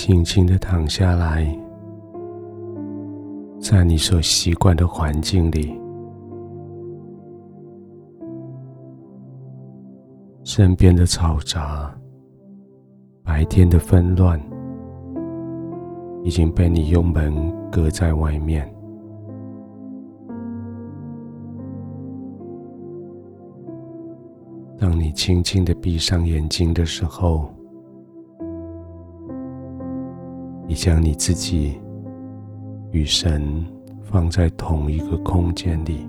轻轻的躺下来，在你所习惯的环境里，身边的嘈杂，白天的纷乱，已经被你用门隔在外面。当你轻轻的闭上眼睛的时候，你将你自己与神放在同一个空间里，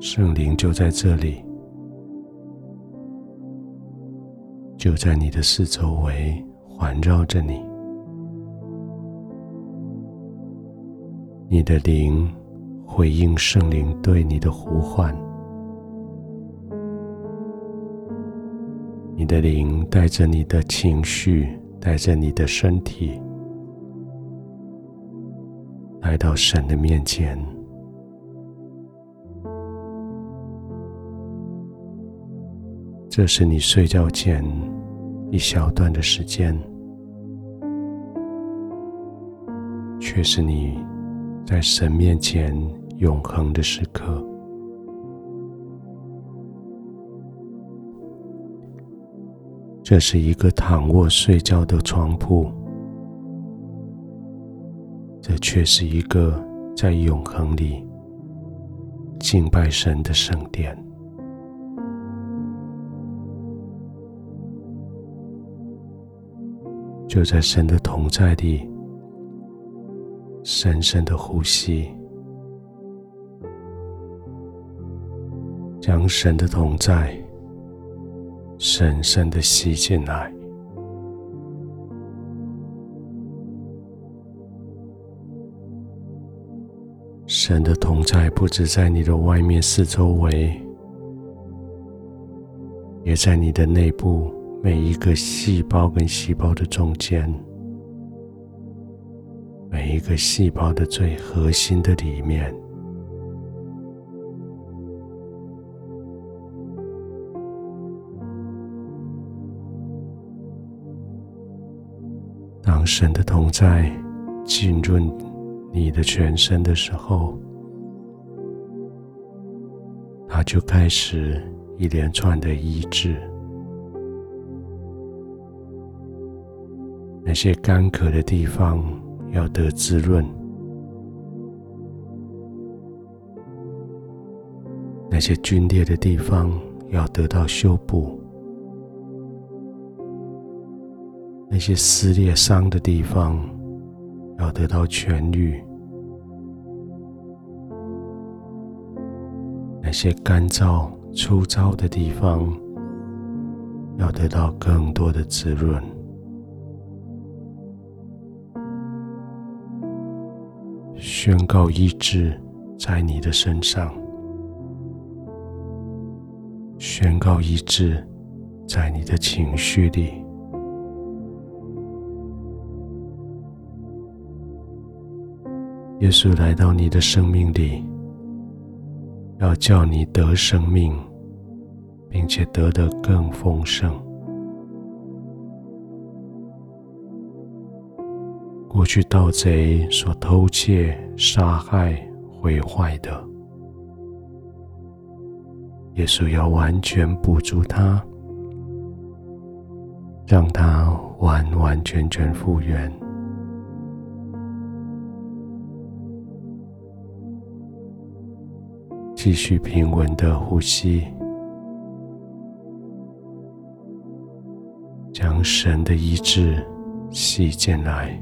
圣灵就在这里，就在你的四周围环绕着你，你的灵回应圣灵对你的呼唤。你的灵带着你的情绪，带着你的身体，来到神的面前。这是你睡觉前一小段的时间，却是你在神面前永恒的时刻。这是一个躺卧睡觉的床铺，这却是一个在永恒里敬拜神的圣殿。就在神的同在里，深深的呼吸，将神的同在。深深的吸进来，神的同在不止在你的外面四周围，也在你的内部每一个细胞跟细胞的中间，每一个细胞的最核心的里面。神的同在浸润你的全身的时候，他就开始一连串的医治。那些干渴的地方要得滋润，那些皲裂的地方要得到修补。那些撕裂伤的地方要得到痊愈，那些干燥粗糙的地方要得到更多的滋润。宣告医治在你的身上，宣告医治在你的情绪里。耶稣来到你的生命里，要叫你得生命，并且得的更丰盛。过去盗贼所偷窃、杀害、毁坏的，耶稣要完全补足他，让他完完全全复原。继续平稳的呼吸，将神的医治吸进来，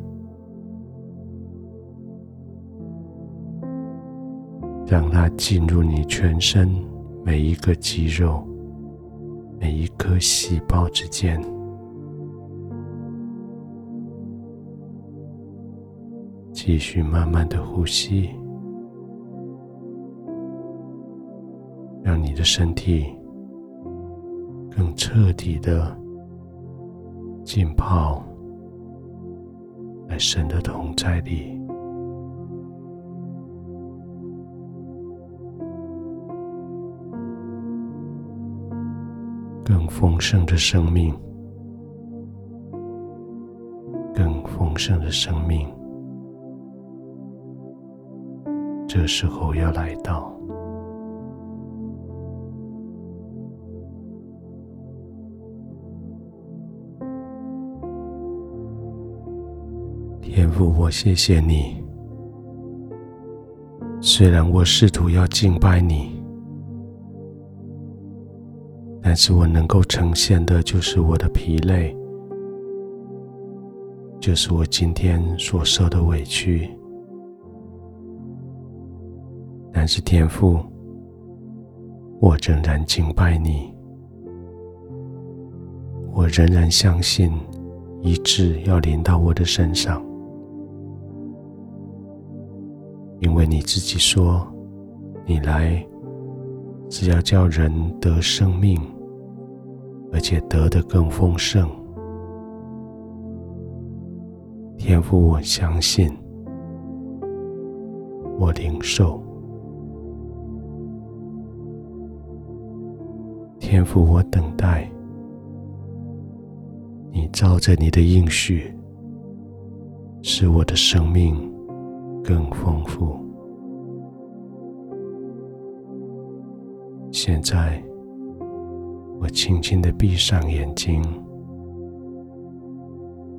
让它进入你全身每一个肌肉、每一颗细胞之间。继续慢慢的呼吸。让你的身体更彻底的浸泡在神的同在里。更丰盛的生命更丰盛的生命这时候要来到。天父，我谢谢你。虽然我试图要敬拜你，但是我能够呈现的就是我的疲累，就是我今天所受的委屈。但是天父，我仍然敬拜你，我仍然相信医治要临到我的身上。因为你自己说，你来是要叫人得生命，而且得的更丰盛。天父，我相信，我领受。天父，我等待，你照着你的应许，使我的生命。更丰富。现在，我轻轻的闭上眼睛，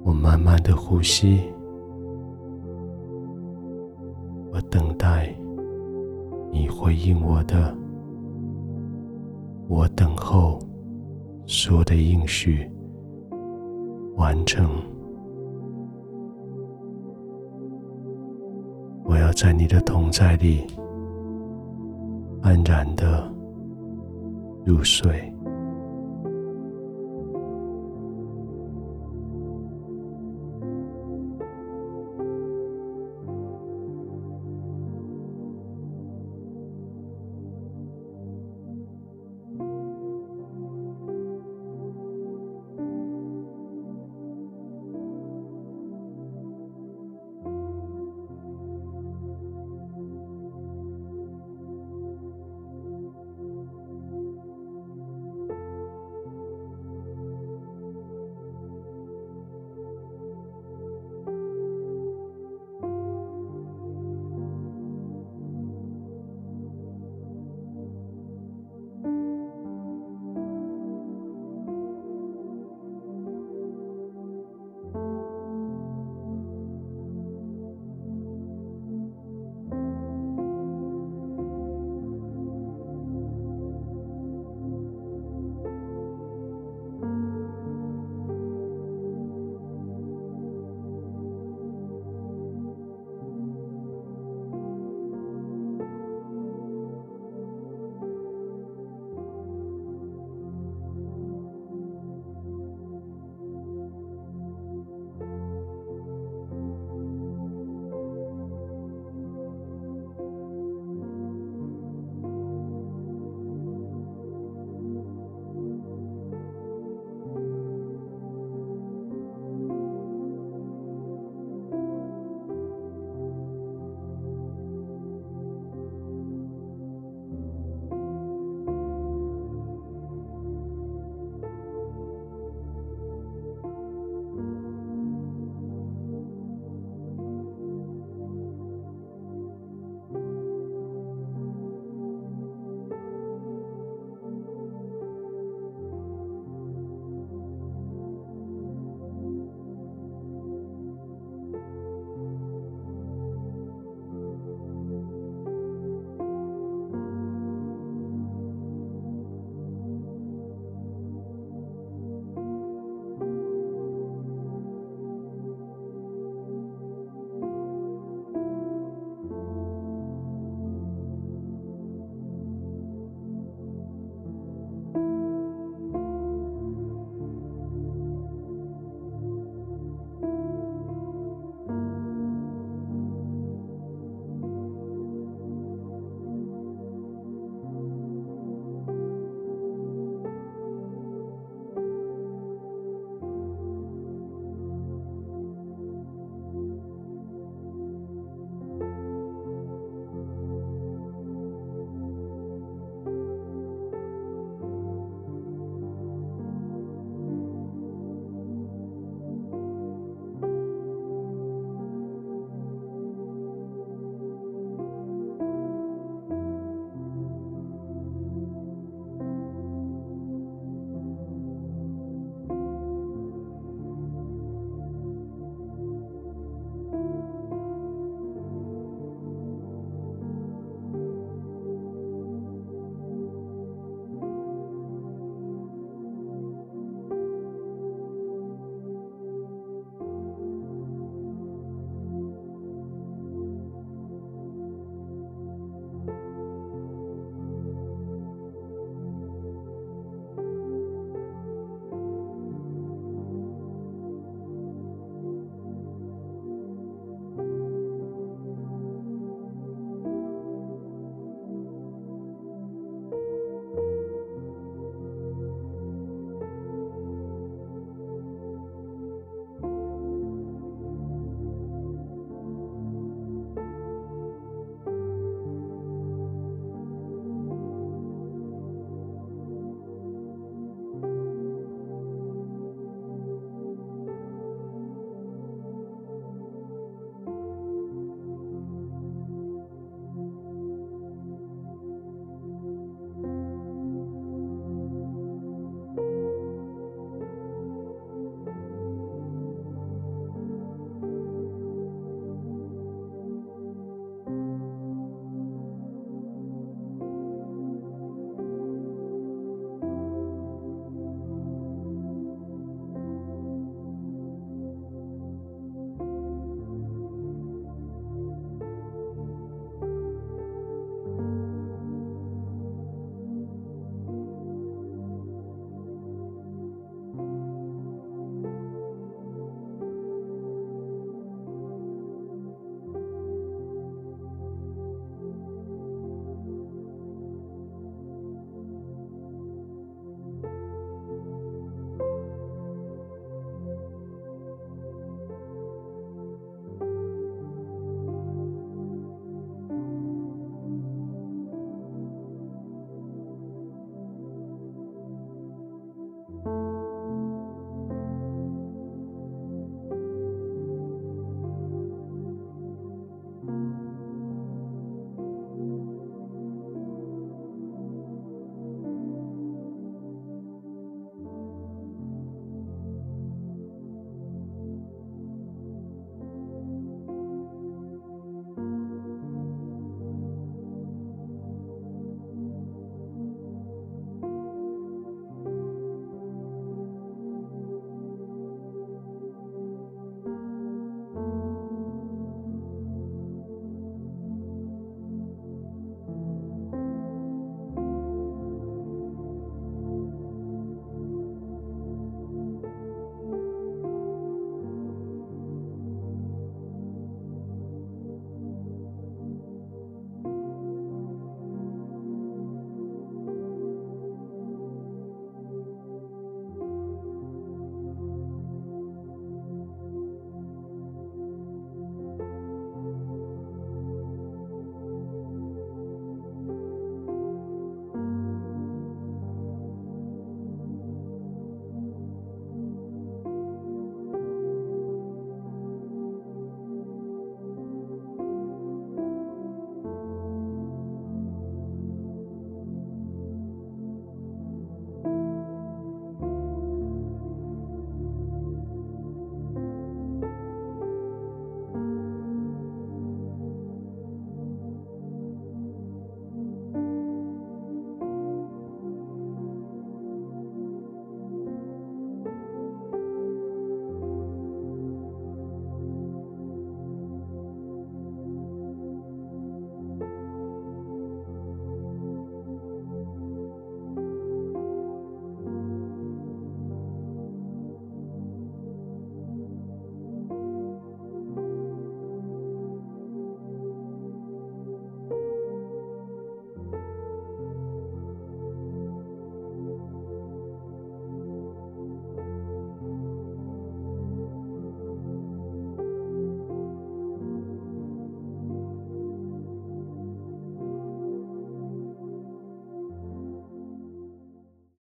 我慢慢的呼吸，我等待你回应我的，我等候所有的应许完成。在你的同在里安然的入睡。